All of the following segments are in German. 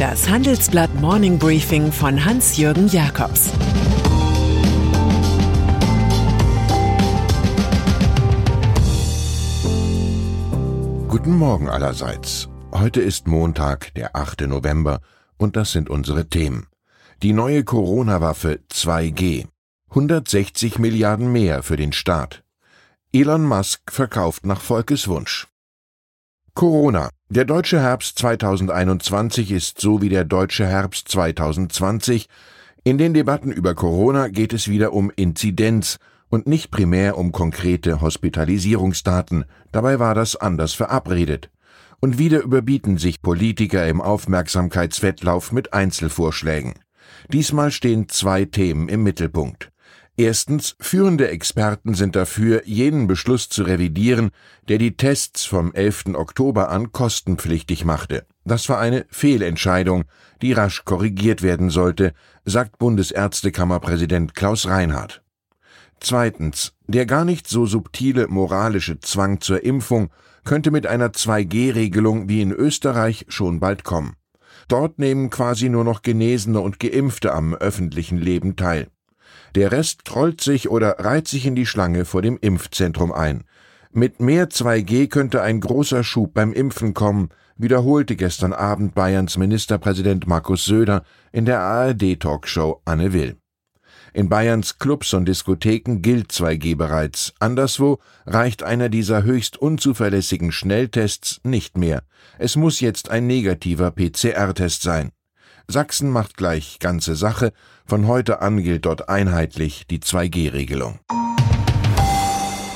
Das Handelsblatt Morning Briefing von Hans-Jürgen Jakobs Guten Morgen allerseits. Heute ist Montag, der 8. November, und das sind unsere Themen. Die neue Corona-Waffe 2G. 160 Milliarden mehr für den Staat. Elon Musk verkauft nach Volkes Wunsch. Corona. Der deutsche Herbst 2021 ist so wie der deutsche Herbst 2020. In den Debatten über Corona geht es wieder um Inzidenz und nicht primär um konkrete Hospitalisierungsdaten. Dabei war das anders verabredet. Und wieder überbieten sich Politiker im Aufmerksamkeitswettlauf mit Einzelvorschlägen. Diesmal stehen zwei Themen im Mittelpunkt. Erstens, führende Experten sind dafür, jenen Beschluss zu revidieren, der die Tests vom 11. Oktober an kostenpflichtig machte. Das war eine Fehlentscheidung, die rasch korrigiert werden sollte, sagt Bundesärztekammerpräsident Klaus Reinhardt. Zweitens, der gar nicht so subtile moralische Zwang zur Impfung könnte mit einer 2G-Regelung wie in Österreich schon bald kommen. Dort nehmen quasi nur noch Genesene und Geimpfte am öffentlichen Leben teil. Der Rest trollt sich oder reiht sich in die Schlange vor dem Impfzentrum ein. Mit mehr 2G könnte ein großer Schub beim Impfen kommen, wiederholte gestern Abend Bayerns Ministerpräsident Markus Söder in der ARD-Talkshow Anne Will. In Bayerns Clubs und Diskotheken gilt 2G bereits. Anderswo reicht einer dieser höchst unzuverlässigen Schnelltests nicht mehr. Es muss jetzt ein negativer PCR-Test sein. Sachsen macht gleich ganze Sache. Von heute an gilt dort einheitlich die 2G-Regelung.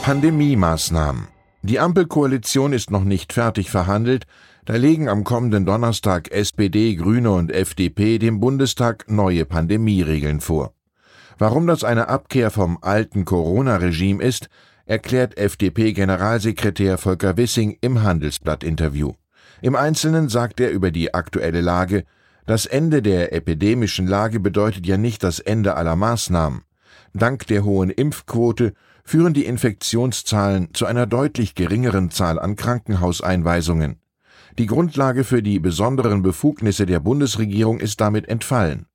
Pandemie-Maßnahmen. Die Ampelkoalition ist noch nicht fertig verhandelt. Da legen am kommenden Donnerstag SPD, Grüne und FDP dem Bundestag neue Pandemieregeln vor. Warum das eine Abkehr vom alten Corona-Regime ist, erklärt FDP-Generalsekretär Volker Wissing im Handelsblatt-Interview. Im Einzelnen sagt er über die aktuelle Lage, das Ende der epidemischen Lage bedeutet ja nicht das Ende aller Maßnahmen. Dank der hohen Impfquote führen die Infektionszahlen zu einer deutlich geringeren Zahl an Krankenhauseinweisungen. Die Grundlage für die besonderen Befugnisse der Bundesregierung ist damit entfallen.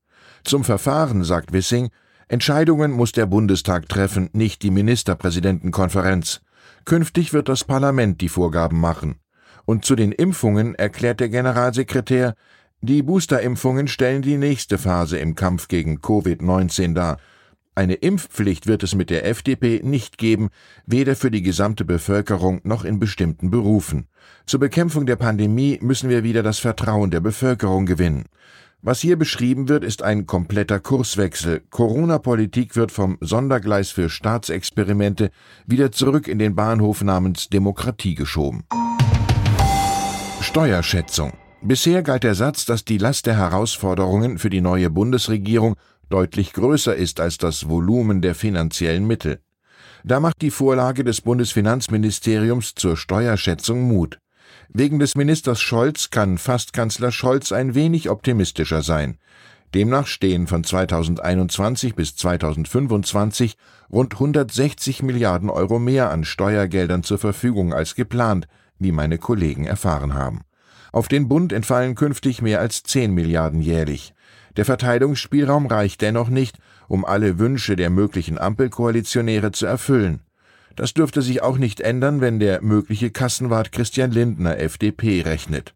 Zum Verfahren, sagt Wissing, Entscheidungen muss der Bundestag treffen, nicht die Ministerpräsidentenkonferenz. Künftig wird das Parlament die Vorgaben machen. Und zu den Impfungen erklärt der Generalsekretär, die Boosterimpfungen stellen die nächste Phase im Kampf gegen Covid-19 dar. Eine Impfpflicht wird es mit der FDP nicht geben, weder für die gesamte Bevölkerung noch in bestimmten Berufen. Zur Bekämpfung der Pandemie müssen wir wieder das Vertrauen der Bevölkerung gewinnen. Was hier beschrieben wird, ist ein kompletter Kurswechsel. Corona-Politik wird vom Sondergleis für Staatsexperimente wieder zurück in den Bahnhof namens Demokratie geschoben. Steuerschätzung Bisher galt der Satz, dass die Last der Herausforderungen für die neue Bundesregierung deutlich größer ist als das Volumen der finanziellen Mittel. Da macht die Vorlage des Bundesfinanzministeriums zur Steuerschätzung Mut. Wegen des Ministers Scholz kann fast Kanzler Scholz ein wenig optimistischer sein. Demnach stehen von 2021 bis 2025 rund 160 Milliarden Euro mehr an Steuergeldern zur Verfügung als geplant, wie meine Kollegen erfahren haben. Auf den Bund entfallen künftig mehr als 10 Milliarden jährlich. Der Verteilungsspielraum reicht dennoch nicht, um alle Wünsche der möglichen Ampelkoalitionäre zu erfüllen. Das dürfte sich auch nicht ändern, wenn der mögliche Kassenwart Christian Lindner FDP rechnet.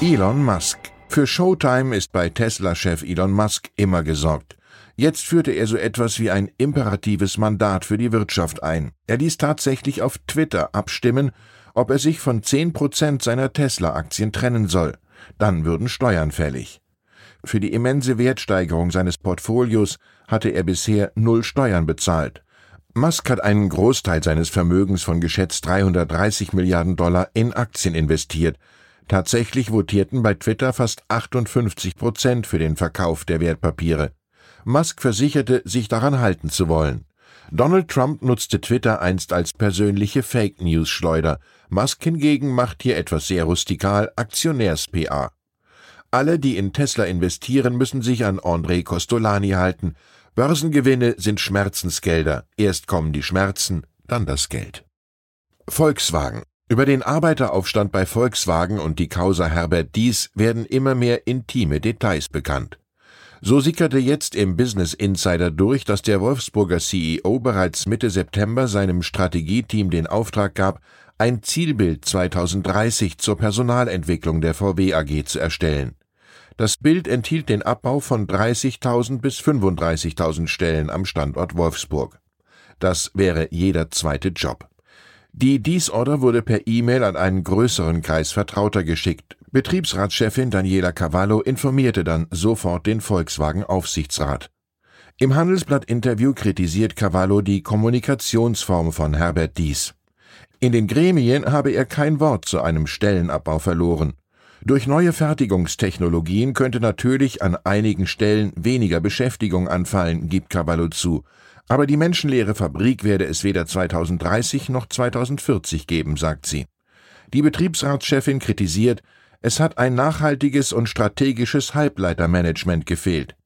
Elon Musk. Für Showtime ist bei Tesla-Chef Elon Musk immer gesorgt. Jetzt führte er so etwas wie ein imperatives Mandat für die Wirtschaft ein. Er ließ tatsächlich auf Twitter abstimmen, ob er sich von zehn Prozent seiner Tesla-Aktien trennen soll. Dann würden Steuern fällig. Für die immense Wertsteigerung seines Portfolios hatte er bisher null Steuern bezahlt. Musk hat einen Großteil seines Vermögens von geschätzt 330 Milliarden Dollar in Aktien investiert. Tatsächlich votierten bei Twitter fast 58 Prozent für den Verkauf der Wertpapiere. Musk versicherte, sich daran halten zu wollen. Donald Trump nutzte Twitter einst als persönliche Fake News Schleuder. Musk hingegen macht hier etwas sehr rustikal Aktionärs-PA. Alle, die in Tesla investieren, müssen sich an André Costolani halten. Börsengewinne sind Schmerzensgelder. Erst kommen die Schmerzen, dann das Geld. Volkswagen. Über den Arbeiteraufstand bei Volkswagen und die Causa Herbert Dies werden immer mehr intime Details bekannt. So sickerte jetzt im Business Insider durch, dass der Wolfsburger CEO bereits Mitte September seinem Strategieteam den Auftrag gab, ein Zielbild 2030 zur Personalentwicklung der VW AG zu erstellen. Das Bild enthielt den Abbau von 30.000 bis 35.000 Stellen am Standort Wolfsburg. Das wäre jeder zweite Job. Die Dies-Order wurde per E-Mail an einen größeren Kreis Vertrauter geschickt. Betriebsratschefin Daniela Cavallo informierte dann sofort den Volkswagen-Aufsichtsrat. Im Handelsblatt-Interview kritisiert Cavallo die Kommunikationsform von Herbert Dies. In den Gremien habe er kein Wort zu einem Stellenabbau verloren. Durch neue Fertigungstechnologien könnte natürlich an einigen Stellen weniger Beschäftigung anfallen, gibt Cavallo zu. Aber die menschenleere Fabrik werde es weder 2030 noch 2040 geben, sagt sie. Die Betriebsratschefin kritisiert, es hat ein nachhaltiges und strategisches Halbleitermanagement gefehlt.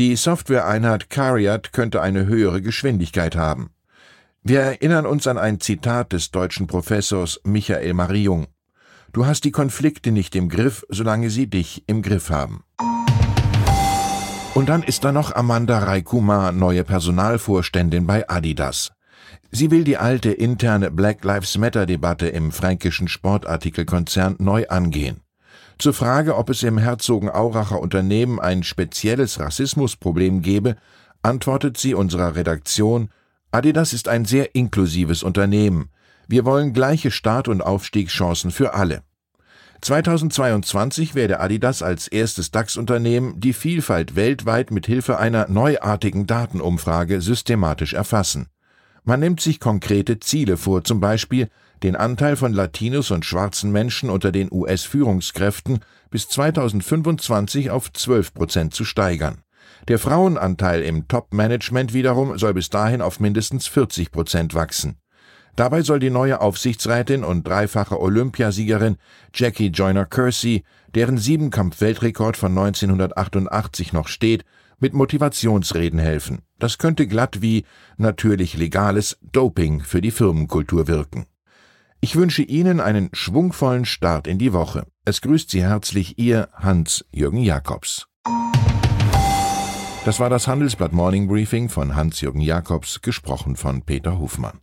Die Softwareeinheit Cariat könnte eine höhere Geschwindigkeit haben. Wir erinnern uns an ein Zitat des deutschen Professors Michael Mariung. Du hast die Konflikte nicht im Griff, solange sie dich im Griff haben. Und dann ist da noch Amanda Raikuma, neue Personalvorständin bei Adidas. Sie will die alte interne Black Lives Matter Debatte im fränkischen Sportartikelkonzern neu angehen. Zur Frage, ob es im Herzogenauracher Unternehmen ein spezielles Rassismusproblem gebe, antwortet sie unserer Redaktion, Adidas ist ein sehr inklusives Unternehmen. Wir wollen gleiche Start- und Aufstiegschancen für alle. 2022 werde Adidas als erstes DAX-Unternehmen die Vielfalt weltweit mit Hilfe einer neuartigen Datenumfrage systematisch erfassen. Man nimmt sich konkrete Ziele vor, zum Beispiel den Anteil von Latinos und schwarzen Menschen unter den US-Führungskräften bis 2025 auf 12 Prozent zu steigern. Der Frauenanteil im Top-Management wiederum soll bis dahin auf mindestens 40 Prozent wachsen. Dabei soll die neue Aufsichtsrätin und dreifache Olympiasiegerin Jackie Joyner Kersey, deren Siebenkampf-Weltrekord von 1988 noch steht, mit Motivationsreden helfen. Das könnte glatt wie natürlich legales Doping für die Firmenkultur wirken. Ich wünsche Ihnen einen schwungvollen Start in die Woche. Es grüßt Sie herzlich Ihr Hans-Jürgen Jakobs. Das war das Handelsblatt Morning Briefing von Hans-Jürgen Jakobs, gesprochen von Peter Hofmann.